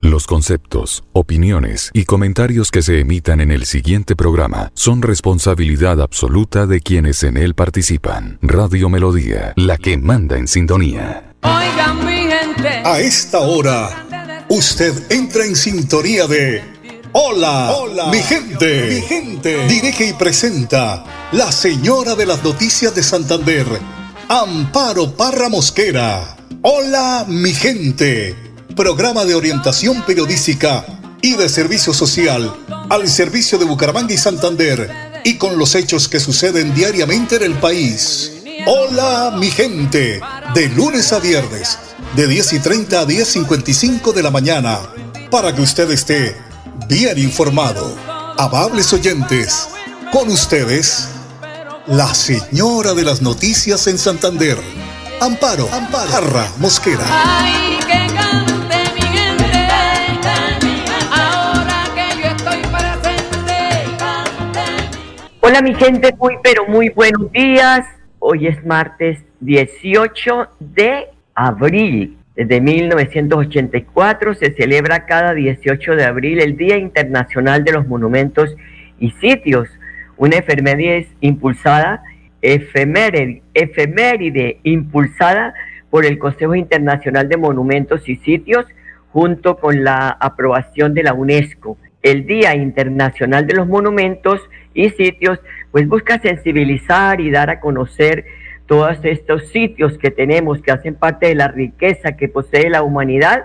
Los conceptos, opiniones y comentarios que se emitan en el siguiente programa son responsabilidad absoluta de quienes en él participan. Radio Melodía, la que manda en sintonía. Oigan mi gente. A esta hora, usted entra en sintonía de Hola, hola, mi gente. Mi gente. Dirige y presenta la señora de las noticias de Santander, Amparo Parra Mosquera. Hola, mi gente programa de orientación periodística y de servicio social al servicio de Bucaramanga y Santander y con los hechos que suceden diariamente en el país. Hola mi gente, de lunes a viernes, de 10 y 30 a 10.55 de la mañana, para que usted esté bien informado. Amables oyentes, con ustedes, la señora de las noticias en Santander, Amparo, Amparo, Mosquera. Hola mi gente, muy pero muy buenos días. Hoy es martes 18 de abril. Desde 1984 se celebra cada 18 de abril el Día Internacional de los Monumentos y Sitios, una efeméride impulsada, efeméride, efeméride impulsada por el Consejo Internacional de Monumentos y Sitios junto con la aprobación de la UNESCO. El Día Internacional de los Monumentos y sitios, pues busca sensibilizar y dar a conocer todos estos sitios que tenemos que hacen parte de la riqueza que posee la humanidad,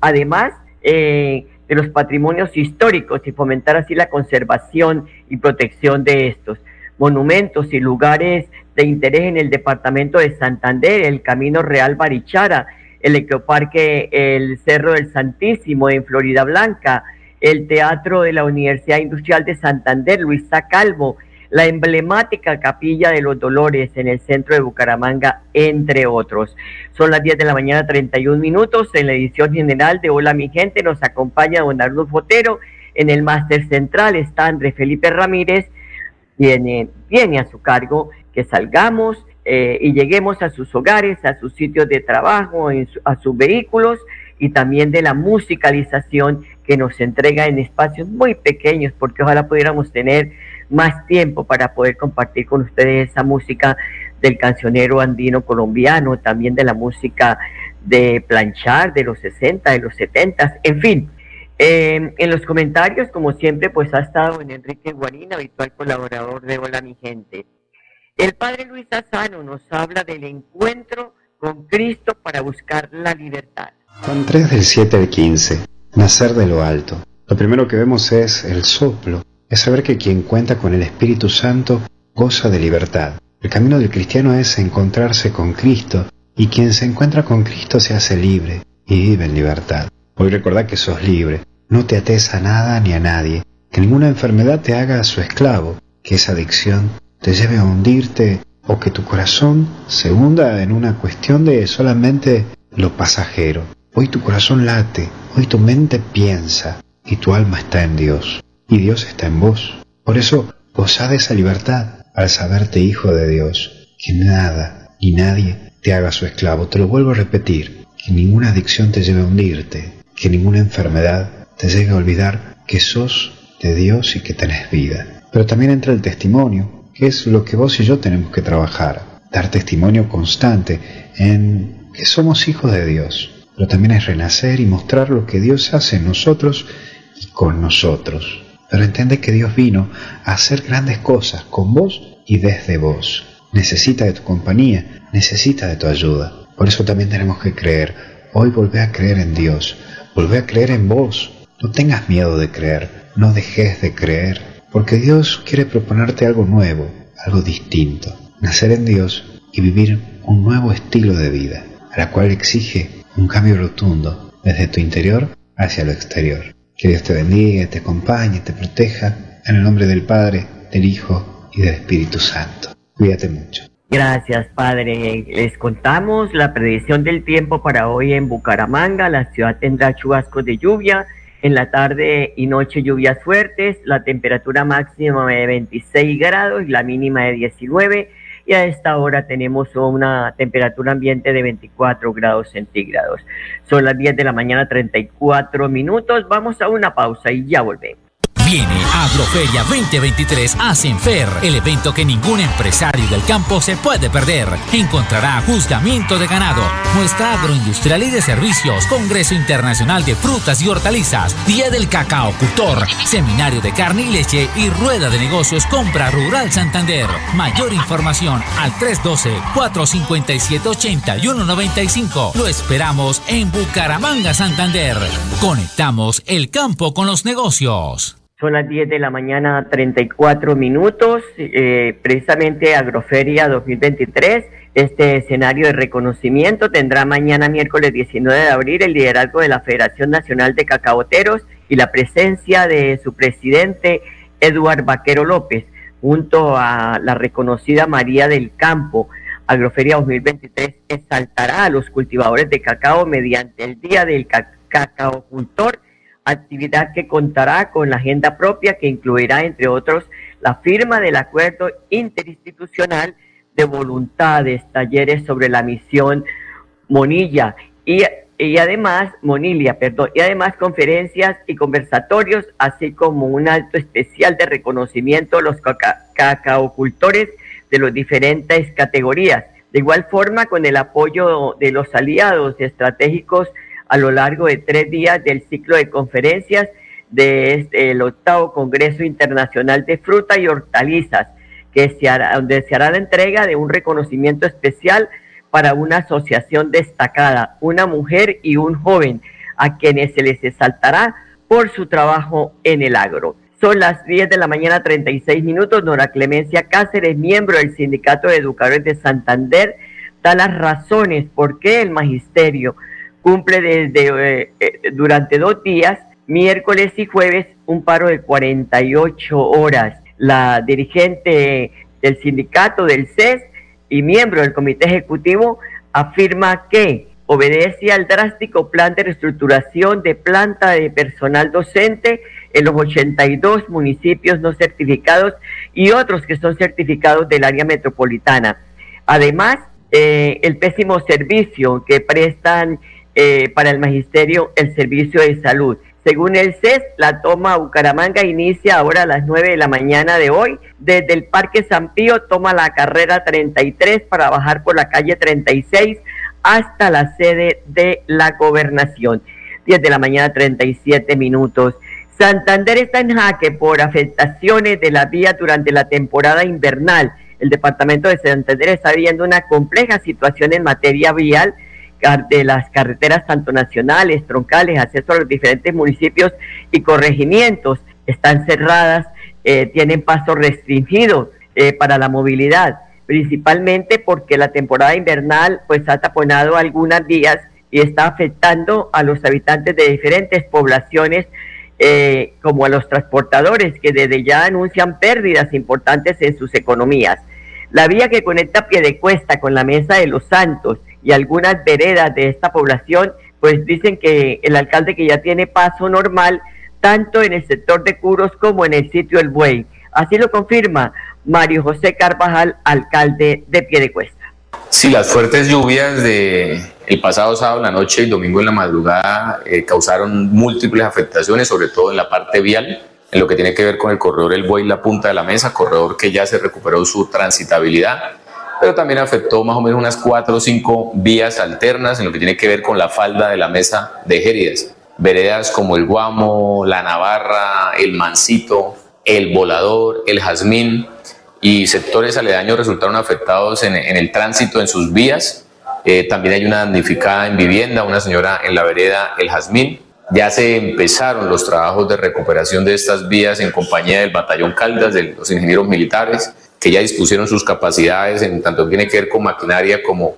además eh, de los patrimonios históricos y fomentar así la conservación y protección de estos monumentos y lugares de interés en el departamento de Santander, el Camino Real Barichara, el Ecoparque El Cerro del Santísimo en Florida Blanca, el Teatro de la Universidad Industrial de Santander, Luisa Calvo, la emblemática Capilla de los Dolores en el centro de Bucaramanga, entre otros. Son las 10 de la mañana, 31 minutos. En la edición general de Hola mi gente nos acompaña don Arnulfo Fotero. En el máster central está Andrés Felipe Ramírez. Viene, viene a su cargo que salgamos eh, y lleguemos a sus hogares, a sus sitios de trabajo, a sus vehículos y también de la musicalización que nos entrega en espacios muy pequeños, porque ojalá pudiéramos tener más tiempo para poder compartir con ustedes esa música del cancionero andino colombiano, también de la música de planchar de los 60, de los 70, en fin. Eh, en los comentarios, como siempre, pues ha estado en Enrique Guarina, habitual colaborador de Hola mi gente. El padre Luis Asano nos habla del encuentro con Cristo para buscar la libertad. Juan 3 del 7 al 15 nacer de lo alto. Lo primero que vemos es el soplo, es saber que quien cuenta con el Espíritu Santo goza de libertad. El camino del cristiano es encontrarse con Cristo y quien se encuentra con Cristo se hace libre y vive en libertad. Hoy recordad que sos libre, no te ates a nada ni a nadie, que ninguna enfermedad te haga su esclavo, que esa adicción te lleve a hundirte o que tu corazón se hunda en una cuestión de solamente lo pasajero. Hoy tu corazón late, hoy tu mente piensa y tu alma está en Dios y Dios está en vos. Por eso goza de esa libertad al saberte hijo de Dios, que nada ni nadie te haga su esclavo. Te lo vuelvo a repetir, que ninguna adicción te lleve a hundirte, que ninguna enfermedad te lleve a olvidar que sos de Dios y que tenés vida. Pero también entra el testimonio, que es lo que vos y yo tenemos que trabajar, dar testimonio constante en que somos hijos de Dios, pero también es renacer y mostrar lo que Dios hace en nosotros y con nosotros. Pero entiende que Dios vino a hacer grandes cosas con vos y desde vos. Necesita de tu compañía, necesita de tu ayuda. Por eso también tenemos que creer. Hoy volvé a creer en Dios, volvé a creer en vos. No tengas miedo de creer, no dejes de creer, porque Dios quiere proponerte algo nuevo, algo distinto. Nacer en Dios y vivir un nuevo estilo de vida, a la cual exige un cambio rotundo desde tu interior hacia lo exterior. Que Dios te bendiga, te acompañe, te proteja, en el nombre del Padre, del Hijo y del Espíritu Santo. Cuídate mucho. Gracias, Padre. Les contamos la predicción del tiempo para hoy en Bucaramanga. La ciudad tendrá chubascos de lluvia. En la tarde y noche lluvias fuertes. La temperatura máxima de 26 grados y la mínima de 19 y a esta hora tenemos una temperatura ambiente de 24 grados centígrados. Son las 10 de la mañana 34 minutos. Vamos a una pausa y ya volvemos. Viene Agroferia 2023 a Senfer, el evento que ningún empresario del campo se puede perder. Encontrará juzgamiento de ganado, muestra agroindustrial y de servicios, Congreso Internacional de Frutas y Hortalizas, Día del Cacao Cultor, Seminario de Carne y Leche y Rueda de Negocios Compra Rural Santander. Mayor información al 312-457-8195. Lo esperamos en Bucaramanga, Santander. Conectamos el campo con los negocios. Son las 10 de la mañana, 34 minutos, eh, precisamente Agroferia 2023. Este escenario de reconocimiento tendrá mañana, miércoles 19 de abril, el liderazgo de la Federación Nacional de Cacaoteros y la presencia de su presidente, Eduard Vaquero López, junto a la reconocida María del Campo. Agroferia 2023 exaltará a los cultivadores de cacao mediante el Día del Cacaocultor actividad que contará con la agenda propia que incluirá, entre otros, la firma del acuerdo interinstitucional de voluntades, talleres sobre la misión Monilla y, y además, Monilia, perdón, y además conferencias y conversatorios, así como un alto especial de reconocimiento a los cacaocultores de las diferentes categorías. De igual forma, con el apoyo de los aliados estratégicos a lo largo de tres días del ciclo de conferencias del este, octavo Congreso Internacional de Fruta y Hortalizas, que se hará, donde se hará la entrega de un reconocimiento especial para una asociación destacada, una mujer y un joven, a quienes se les exaltará por su trabajo en el agro. Son las 10 de la mañana, 36 minutos. Nora Clemencia Cáceres, miembro del Sindicato de Educadores de Santander, da las razones por qué el magisterio cumple desde eh, eh, durante dos días, miércoles y jueves, un paro de 48 horas. La dirigente del sindicato del CES y miembro del comité ejecutivo afirma que obedece al drástico plan de reestructuración de planta de personal docente en los 82 municipios no certificados y otros que son certificados del área metropolitana. Además, eh, el pésimo servicio que prestan eh, para el magisterio el servicio de salud. Según el CES, la toma Bucaramanga inicia ahora a las 9 de la mañana de hoy. Desde el Parque San Pío toma la carrera 33 para bajar por la calle 36 hasta la sede de la gobernación. 10 de la mañana 37 minutos. Santander está en jaque por afectaciones de la vía durante la temporada invernal. El departamento de Santander está viviendo una compleja situación en materia vial de las carreteras tanto nacionales, troncales, acceso a los diferentes municipios y corregimientos están cerradas, eh, tienen paso restringido eh, para la movilidad, principalmente porque la temporada invernal pues ha taponado algunas vías y está afectando a los habitantes de diferentes poblaciones eh, como a los transportadores que desde ya anuncian pérdidas importantes en sus economías. La vía que conecta Piedecuesta con la Mesa de los Santos y algunas veredas de esta población, pues dicen que el alcalde que ya tiene paso normal, tanto en el sector de Curos como en el sitio El Buey. Así lo confirma Mario José Carvajal, alcalde de Piedecuesta. Sí, las fuertes lluvias de el pasado sábado en la noche y domingo en la madrugada eh, causaron múltiples afectaciones, sobre todo en la parte vial, en lo que tiene que ver con el corredor El Buey, la punta de la mesa, corredor que ya se recuperó su transitabilidad pero también afectó más o menos unas cuatro o cinco vías alternas en lo que tiene que ver con la falda de la mesa de Géridas. Veredas como el Guamo, la Navarra, el Mancito, el Volador, el Jazmín y sectores aledaños resultaron afectados en, el tránsito en sus vías. Eh, también hay una damnificada en vivienda, una señora en la vereda El Jazmín. Ya se empezaron los trabajos de recuperación de estas vías en compañía del Batallón Caldas, de los ingenieros militares que ya dispusieron sus capacidades en tanto tiene que ver con maquinaria como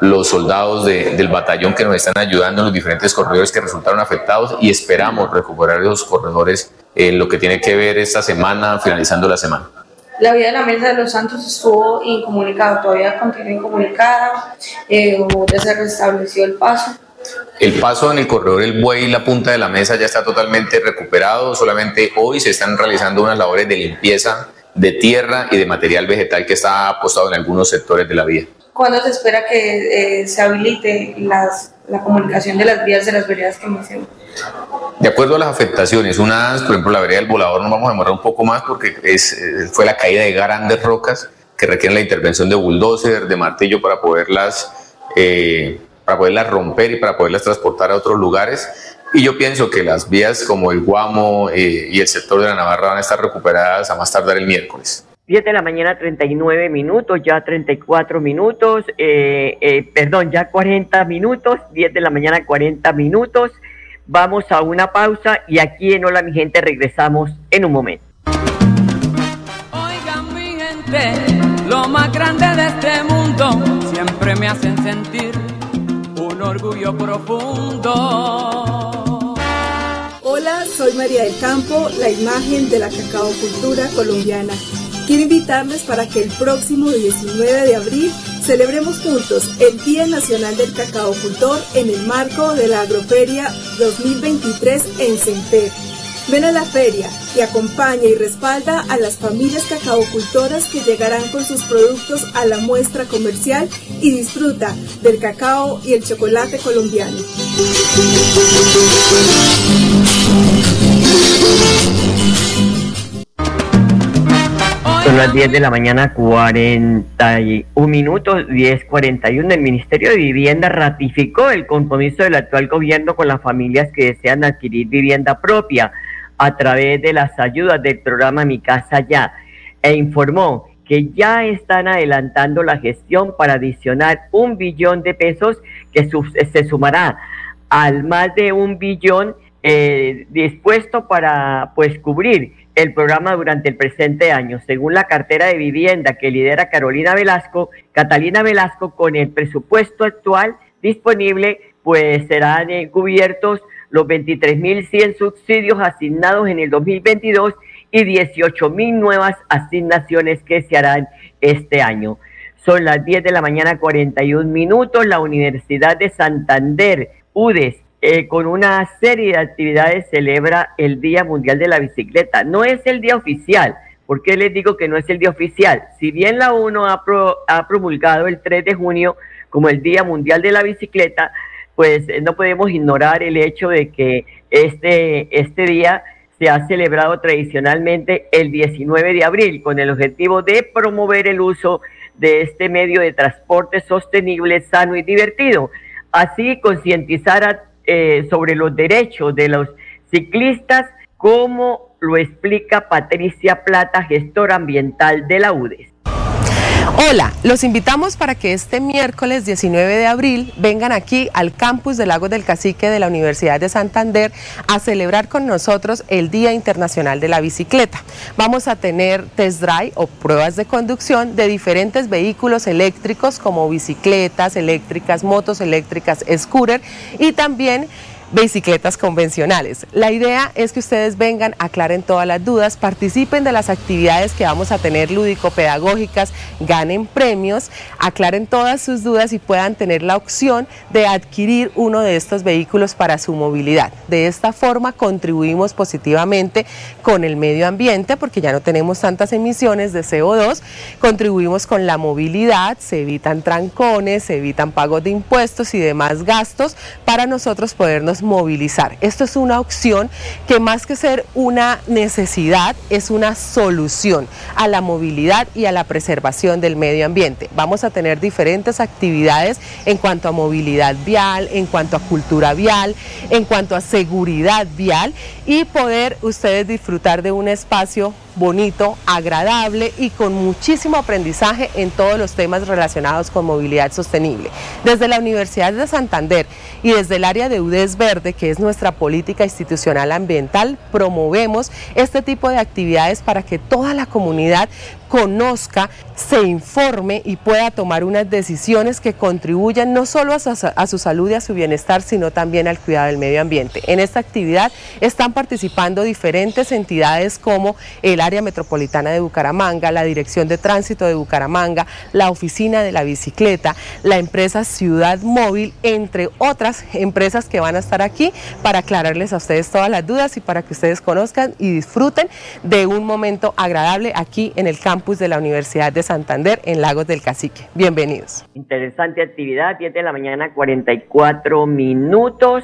los soldados del batallón que nos están ayudando en los diferentes corredores que resultaron afectados y esperamos recuperar esos corredores en lo que tiene que ver esta semana, finalizando la semana. La vía de la Mesa de los Santos estuvo incomunicada, todavía continúa incomunicada, eh, ya se restableció el paso. El paso en el corredor El Buey y la punta de la mesa ya está totalmente recuperado, solamente hoy se están realizando unas labores de limpieza de tierra y de material vegetal que está apostado en algunos sectores de la vía. ¿Cuándo se espera que eh, se habilite las, la comunicación de las vías de las veredas que mencionó? De acuerdo a las afectaciones, unas, por ejemplo, la vereda del volador nos vamos a demorar un poco más porque es, eh, fue la caída de grandes rocas que requieren la intervención de bulldozer, de martillo para poderlas, eh, para poderlas romper y para poderlas transportar a otros lugares. Y yo pienso que las vías como el Guamo y el sector de la Navarra van a estar recuperadas a más tardar el miércoles. 10 de la mañana 39 minutos, ya 34 minutos, eh, eh, perdón, ya 40 minutos, 10 de la mañana 40 minutos. Vamos a una pausa y aquí en Hola mi gente regresamos en un momento. Oigan mi gente, lo más grande de este mundo siempre me hacen sentir un orgullo profundo. Soy María del Campo, la imagen de la cacao cultura colombiana Quiero invitarles para que el próximo 19 de abril celebremos juntos el Día Nacional del Cacao Cultor en el marco de la Agroferia 2023 en Center. Ven a la feria y acompaña y respalda a las familias cacaocultoras que llegarán con sus productos a la muestra comercial y disfruta del cacao y el chocolate colombiano. Son las 10 de la mañana, 41 minutos, 10.41. El Ministerio de Vivienda ratificó el compromiso del actual gobierno con las familias que desean adquirir vivienda propia a través de las ayudas del programa Mi Casa Ya e informó que ya están adelantando la gestión para adicionar un billón de pesos que se sumará al más de un billón eh, dispuesto para pues cubrir el programa durante el presente año. Según la cartera de vivienda que lidera Carolina Velasco, Catalina Velasco, con el presupuesto actual disponible, pues serán cubiertos los 23.100 subsidios asignados en el 2022 y 18.000 nuevas asignaciones que se harán este año. Son las 10 de la mañana 41 minutos. La Universidad de Santander, UDES, eh, con una serie de actividades celebra el Día Mundial de la Bicicleta. No es el día oficial. ¿Por qué les digo que no es el día oficial? Si bien la ONU ha, ha promulgado el 3 de junio como el Día Mundial de la Bicicleta, pues eh, no podemos ignorar el hecho de que este, este día se ha celebrado tradicionalmente el 19 de abril con el objetivo de promover el uso de este medio de transporte sostenible, sano y divertido. Así concientizar a eh, sobre los derechos de los ciclistas, como lo explica Patricia Plata, gestora ambiental de la UDES. Hola, los invitamos para que este miércoles 19 de abril vengan aquí al campus del Lago del Cacique de la Universidad de Santander a celebrar con nosotros el Día Internacional de la Bicicleta. Vamos a tener test drive o pruebas de conducción de diferentes vehículos eléctricos como bicicletas eléctricas, motos eléctricas, scooter y también bicicletas convencionales. La idea es que ustedes vengan, aclaren todas las dudas, participen de las actividades que vamos a tener lúdico-pedagógicas, ganen premios, aclaren todas sus dudas y puedan tener la opción de adquirir uno de estos vehículos para su movilidad. De esta forma contribuimos positivamente con el medio ambiente porque ya no tenemos tantas emisiones de CO2, contribuimos con la movilidad, se evitan trancones, se evitan pagos de impuestos y demás gastos para nosotros podernos movilizar. Esto es una opción que más que ser una necesidad, es una solución a la movilidad y a la preservación del medio ambiente. Vamos a tener diferentes actividades en cuanto a movilidad vial, en cuanto a cultura vial, en cuanto a seguridad vial y poder ustedes disfrutar de un espacio bonito, agradable y con muchísimo aprendizaje en todos los temas relacionados con movilidad sostenible. Desde la Universidad de Santander y desde el área de UDES Verde, que es nuestra política institucional ambiental, promovemos este tipo de actividades para que toda la comunidad conozca, se informe y pueda tomar unas decisiones que contribuyan no solo a su, salud y a su bienestar, sino también al cuidado del medio ambiente. En esta actividad están participando diferentes entidades como el área metropolitana de Bucaramanga, la Dirección de Tránsito de Bucaramanga, la Oficina de la Bicicleta, la empresa Ciudad Móvil, entre otras empresas que van a estar aquí para aclararles a ustedes todas las dudas y para que ustedes conozcan y disfruten de un momento agradable aquí en el campus de la Universidad de Santander en Lagos del Cacique. Bienvenidos. Interesante actividad, 10 de la mañana, 44 minutos.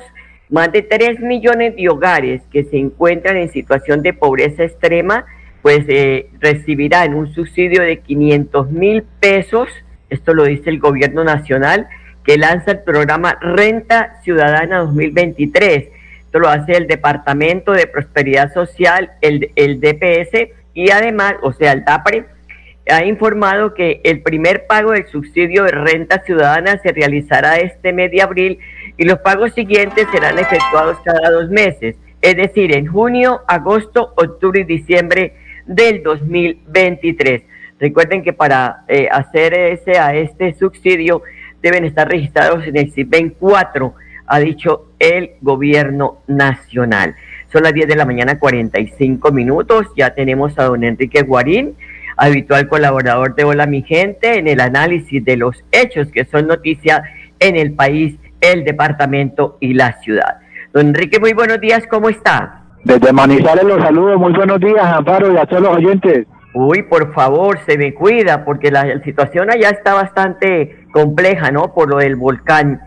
Más de 3 millones de hogares que se encuentran en situación de pobreza extrema, pues eh, recibirán un subsidio de 500 mil pesos, esto lo dice el gobierno nacional, que lanza el programa Renta Ciudadana 2023. Esto lo hace el Departamento de Prosperidad Social, el, el DPS, y además, o sea, el DAPRE, ha informado que el primer pago del subsidio de renta ciudadana se realizará este mes de abril y los pagos siguientes serán efectuados cada dos meses, es decir, en junio, agosto, octubre y diciembre del 2023. Recuerden que para eh, hacer ese a este subsidio deben estar registrados en el CIPEN 4, ha dicho el gobierno nacional. Son las 10 de la mañana, 45 minutos. Ya tenemos a don Enrique Guarín, habitual colaborador de Hola Mi Gente, en el análisis de los hechos que son noticia en el país, el departamento y la ciudad. Don Enrique, muy buenos días, ¿cómo está? Desde Manizales los saludo, muy buenos días, Amparo, y a todos los oyentes. Uy, por favor, se me cuida, porque la, situación allá está bastante compleja, ¿no? Por lo del volcán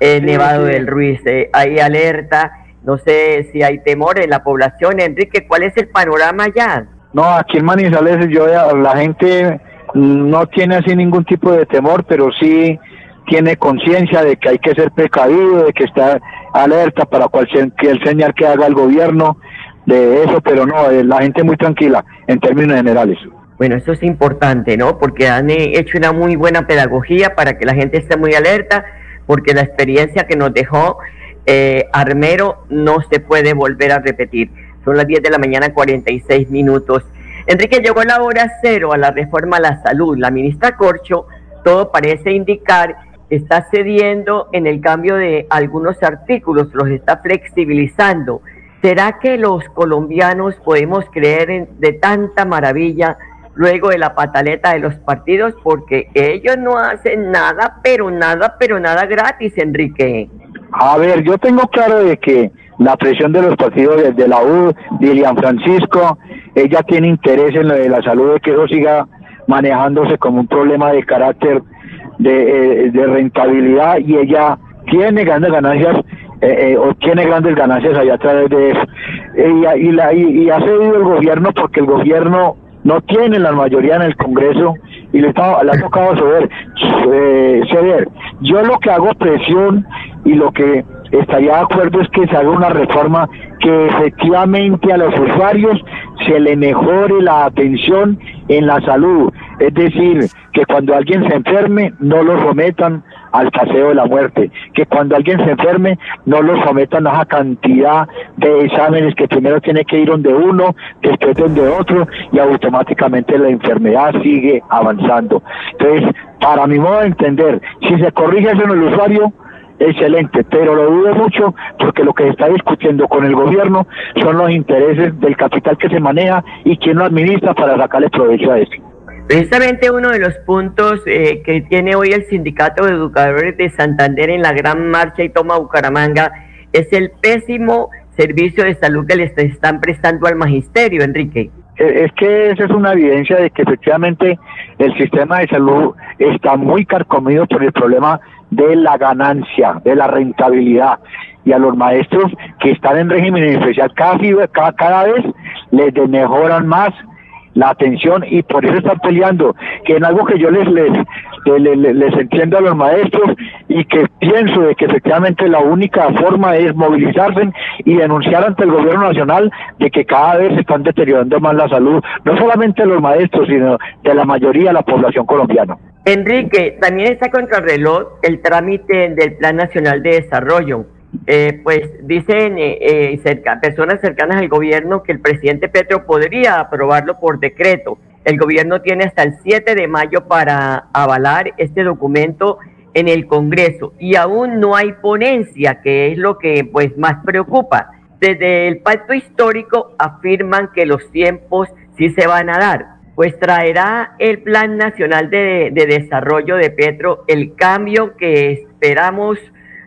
eh, Nevado del Ruiz. Eh, hay alerta, no sé si hay temor en la población. Enrique, ¿cuál es el panorama allá? No, aquí en Manizales yo, la gente no tiene así ningún tipo de temor, pero sí tiene conciencia de que hay que ser precavido, de que está alerta para cualquier señal que haga el gobierno de eso, pero no, eh, la gente muy tranquila en términos generales. Bueno, eso es importante, ¿no? Porque han eh, hecho una muy buena pedagogía para que la gente esté muy alerta, porque la experiencia que nos dejó eh, Armero no se puede volver a repetir. Son las 10 de la mañana, 46 minutos. Enrique, llegó la hora cero a la reforma a la salud. La ministra Corcho, todo parece indicar, está cediendo en el cambio de algunos artículos, los está flexibilizando. ¿Será que los colombianos podemos creer en, de tanta maravilla luego de la pataleta de los partidos? Porque ellos no hacen nada, pero nada, pero nada gratis, Enrique. A ver, yo tengo claro de que la presión de los partidos desde la U, Dilian Francisco, ella tiene interés en lo de la salud de que eso siga manejándose como un problema de carácter de, eh, rentabilidad y ella tiene grandes ganancias eh, eh, obtiene grandes ganancias allá a través de eso y, la, y, ha cedido el gobierno porque el gobierno no tiene la mayoría en el Congreso y le, está, le ha tocado ceder, ceder. Yo lo que hago presión y lo que estaría de acuerdo es que se haga una reforma que efectivamente a los usuarios se le mejore la atención en la salud. Es decir, que cuando alguien se enferme no lo sometan al paseo de la muerte, que cuando alguien se enferme no lo sometan a esa cantidad de exámenes que primero tiene que ir donde uno, después donde otro y automáticamente la enfermedad sigue avanzando. Entonces, para mi modo de entender, si se corrige eso en el usuario, excelente, pero lo dudo mucho porque lo que se está discutiendo con el gobierno son los intereses del capital que se maneja y quién lo administra para sacarle provecho a eso. Precisamente uno de los puntos eh, que tiene hoy el Sindicato de Educadores de Santander en la gran marcha y toma Bucaramanga es el pésimo servicio de salud que le están prestando al magisterio, Enrique. Eh, es que esa es una evidencia de que efectivamente el sistema de salud está muy carcomido por el problema de la ganancia, de la rentabilidad. Y a los maestros que están en régimen especial cada, cada, vez les mejoran más la atención y por eso están peleando, que en algo que yo les, les, les, entiendo a los maestros y que pienso de que efectivamente la única forma es movilizarse y denunciar ante el gobierno nacional de que cada vez se están deteriorando más la salud, no solamente de los maestros, sino de la mayoría de la población colombiana. Enrique, también está contra el reloj el trámite del Plan Nacional de Desarrollo. Eh, pues dicen eh, eh, cerca, personas cercanas al gobierno que el presidente Petro podría aprobarlo por decreto. El gobierno tiene hasta el 7 de mayo para avalar este documento en el Congreso y aún no hay ponencia, que es lo que pues más preocupa. Desde el pacto histórico afirman que los tiempos sí se van a dar, pues traerá el Plan Nacional de, de Desarrollo de Petro el cambio que esperamos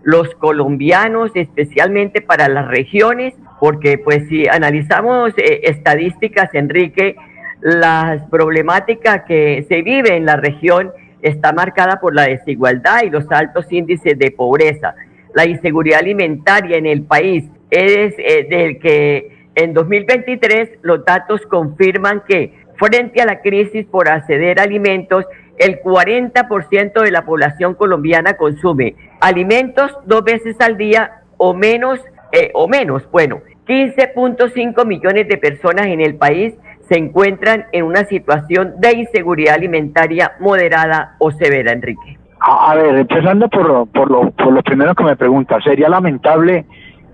los colombianos, especialmente para las regiones, porque pues si analizamos eh, estadísticas, Enrique, la problemática que se vive en la región está marcada por la desigualdad y los altos índices de pobreza. La inseguridad alimentaria en el país es eh, del que en 2023 los datos confirman que frente a la crisis por acceder a alimentos, el 40% de la población colombiana consume alimentos dos veces al día o menos, eh, o menos, bueno, 15.5 millones de personas en el país se encuentran en una situación de inseguridad alimentaria moderada o severa, Enrique. A, ver, empezando por, por, lo, por lo primero que me pregunta, ¿sería lamentable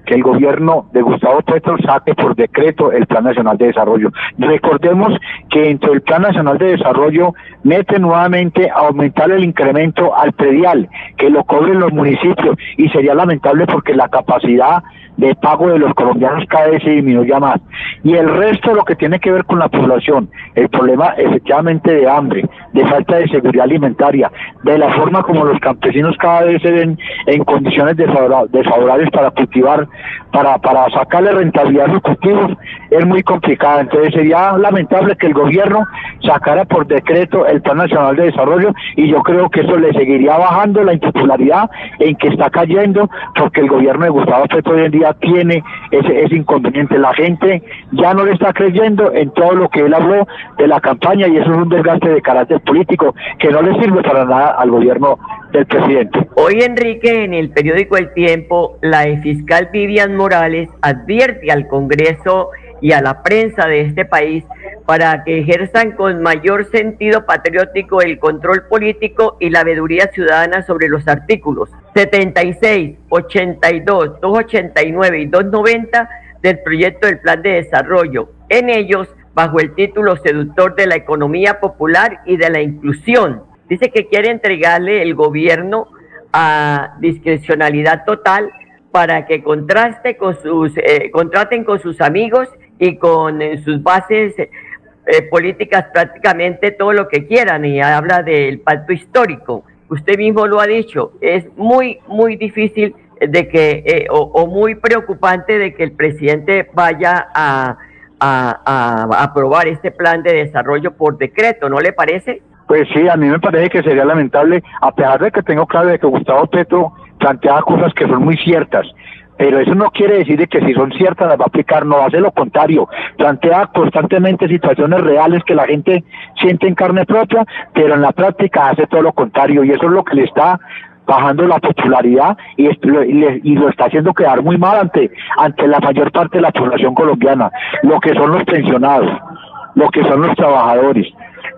que el gobierno de Gustavo Petro saque por decreto el Plan Nacional de Desarrollo. Recordemos que dentro del Plan Nacional de Desarrollo mete nuevamente a aumentar el incremento al predial, que lo cobren los municipios, y sería lamentable porque la capacidad de pago de los colombianos cada vez se disminuye más. Y el resto lo que tiene que ver con la población, el problema efectivamente de hambre, de falta de seguridad alimentaria, de la forma como los campesinos cada vez se ven en condiciones desfavorables para cultivar para, para sacarle rentabilidad a los cultivos es muy complicada. Entonces sería lamentable que el gobierno sacara por decreto el Plan Nacional de Desarrollo y yo creo que eso le seguiría bajando la impopularidad en que está cayendo porque el gobierno de Gustavo Petro hoy en día tiene ese, ese inconveniente. La gente ya no le está creyendo en todo lo que él habló de la campaña y eso es un desgaste de carácter político que no le sirve para nada al gobierno del presidente. Hoy, Enrique, en el periódico El Tiempo, la fiscal Vivian Morales advierte al Congreso y a la prensa de este país para que ejerzan con mayor sentido patriótico el control político y la veeduría ciudadana sobre los artículos 76, 82, 289 y 290 del proyecto del Plan de Desarrollo. En ellos, bajo el título seductor de la economía popular y de la inclusión, dice que quiere entregarle el gobierno a discrecionalidad total para que contraste con sus, eh, contraten con sus amigos y con eh, sus bases eh, políticas prácticamente todo lo que quieran y habla del pacto histórico. Usted mismo lo ha dicho, es muy, muy difícil de que, o, o, muy preocupante de que el presidente vaya a, a, aprobar este plan de desarrollo por decreto, ¿no le parece? Pues sí, a mí me parece que sería lamentable, a pesar de que tengo claro de que Gustavo Petro plantea cosas que son muy ciertas, pero eso no quiere decir que si son ciertas las va a aplicar, no, hace lo contrario, plantea constantemente situaciones reales que la gente siente en carne propia, pero en la práctica hace todo lo contrario y eso es lo que le está bajando la popularidad y, lo está haciendo quedar muy mal ante, ante la mayor parte de la población colombiana, lo que son los pensionados, lo que son los trabajadores,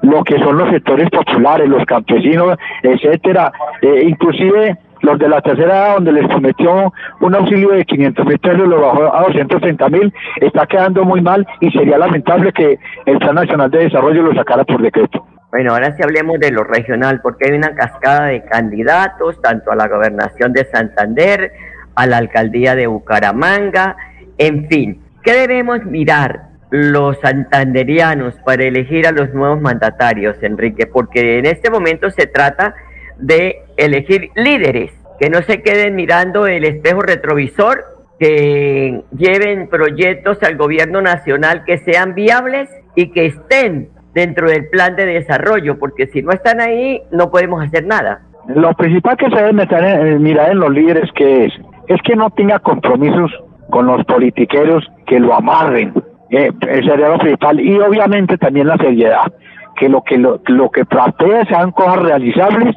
lo que son los sectores populares, los campesinos, etcétera, eh, inclusive los de la tercera edad, donde les prometió un auxilio de 500 mil pesos, lo bajó a 230 mil, está quedando muy mal y sería lamentable que el Plan Nacional de Desarrollo lo sacara por decreto. Bueno, ahora sí hablemos de lo regional, porque hay una cascada de candidatos, tanto a la gobernación de Santander, a la alcaldía de Bucaramanga, en fin, ¿qué debemos mirar? los santanderianos para elegir a los nuevos mandatarios, Enrique, porque en este momento se trata de elegir líderes que no se queden mirando el espejo retrovisor, que lleven proyectos al gobierno nacional que sean viables y que estén dentro del plan de desarrollo, porque si no están ahí no podemos hacer nada. Lo principal que se debe meter mirar en los líderes que es, es que no tenga compromisos con los politiqueros que lo amarren, eh, sería lo principal. Y obviamente también la seriedad que lo que lo, lo que plantee sean cosas realizables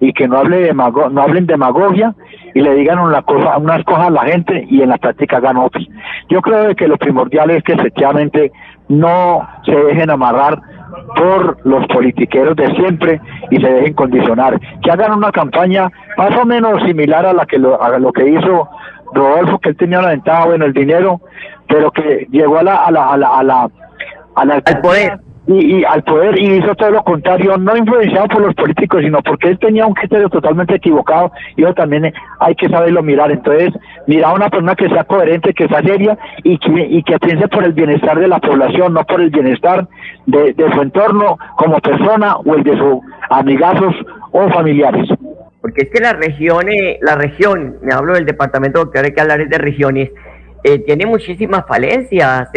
y que no hable de no hablen demagogia y le digan una cosa, unas cosas a la gente y en la práctica hagan otras. Yo creo que lo primordial es que efectivamente no se dejen amarrar por los politiqueros de siempre y se dejen condicionar, que hagan una campaña más o menos similar a la que lo, a lo que hizo Rodolfo, que él tenía la ventaja, bueno, el dinero, pero que llegó a la, a la, a la, a la, al poder. Y, al poder y hizo todo lo contrario, no influenciado por los políticos, sino porque él tenía un criterio totalmente equivocado y eso también hay que saberlo mirar. Entonces, mira a una persona que sea coherente, que sea seria y que, y que piense por el bienestar de la población, no por el bienestar de, su entorno como persona o el de sus amigazos o familiares. Porque es que la región, la región, me hablo del departamento, que hay que hablar de regiones, eh, tiene muchísimas falencias.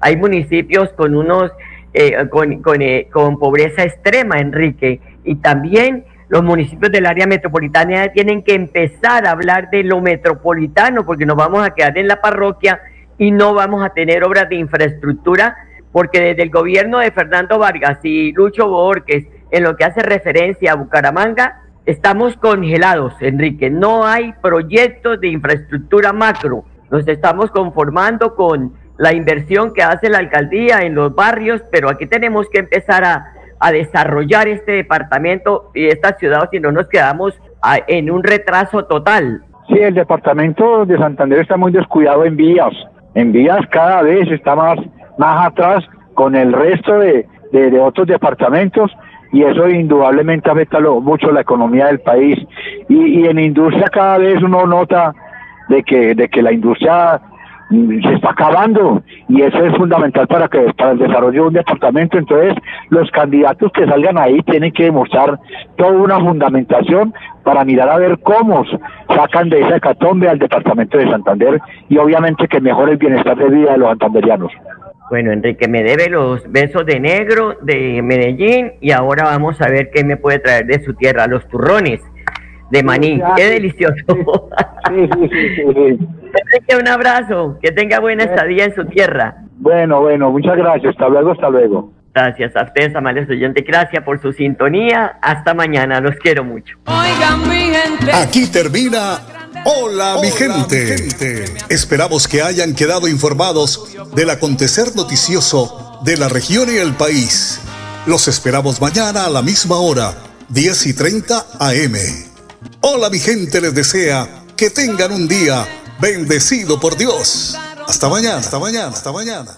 hay municipios con unos eh, con, eh, con, pobreza extrema, Enrique, y también los municipios del área metropolitana tienen que empezar a hablar de lo metropolitano, porque nos vamos a quedar en la parroquia y no vamos a tener obras de infraestructura, porque desde el gobierno de Fernando Vargas y Lucho Borges, en lo que hace referencia a Bucaramanga, estamos congelados, Enrique. No hay proyectos de infraestructura macro. Nos estamos conformando con la inversión que hace la alcaldía en los barrios, pero aquí tenemos que empezar a, desarrollar este departamento y esta ciudad, si no nos quedamos en un retraso total. Sí, el departamento de Santander está muy descuidado en vías. En vías cada vez está más, más atrás con el resto de, otros departamentos y eso indudablemente afecta mucho la economía del país. Y, y en industria cada vez uno nota de que, de que la industria se está acabando y eso es fundamental para que para el desarrollo de un departamento entonces los candidatos que salgan ahí tienen que demostrar toda una fundamentación para mirar a ver cómo sacan de esa hecatombe al departamento de Santander y obviamente que mejore el bienestar de vida de los santanderianos. Bueno, Enrique, me debe los besos de negro de Medellín y ahora vamos a ver qué me puede traer de su tierra, los turrones de maní. Qué delicioso. Sí, sí, sí, un abrazo. Que tenga buena estadía en su tierra. Bueno, bueno, muchas gracias. Hasta luego, hasta luego. Gracias a ustedes, amables oyentes. Gracias por su sintonía. Hasta mañana. Los quiero mucho. Oigan, mi gente. Aquí termina. Hola, mi, gente. mi gente. Esperamos que hayan quedado informados del acontecer noticioso de la región y el país. Los esperamos mañana a la misma hora, 10 y 30 AM. Hola mi gente les desea que tengan un día bendecido por Dios. Hasta mañana, hasta mañana, hasta mañana.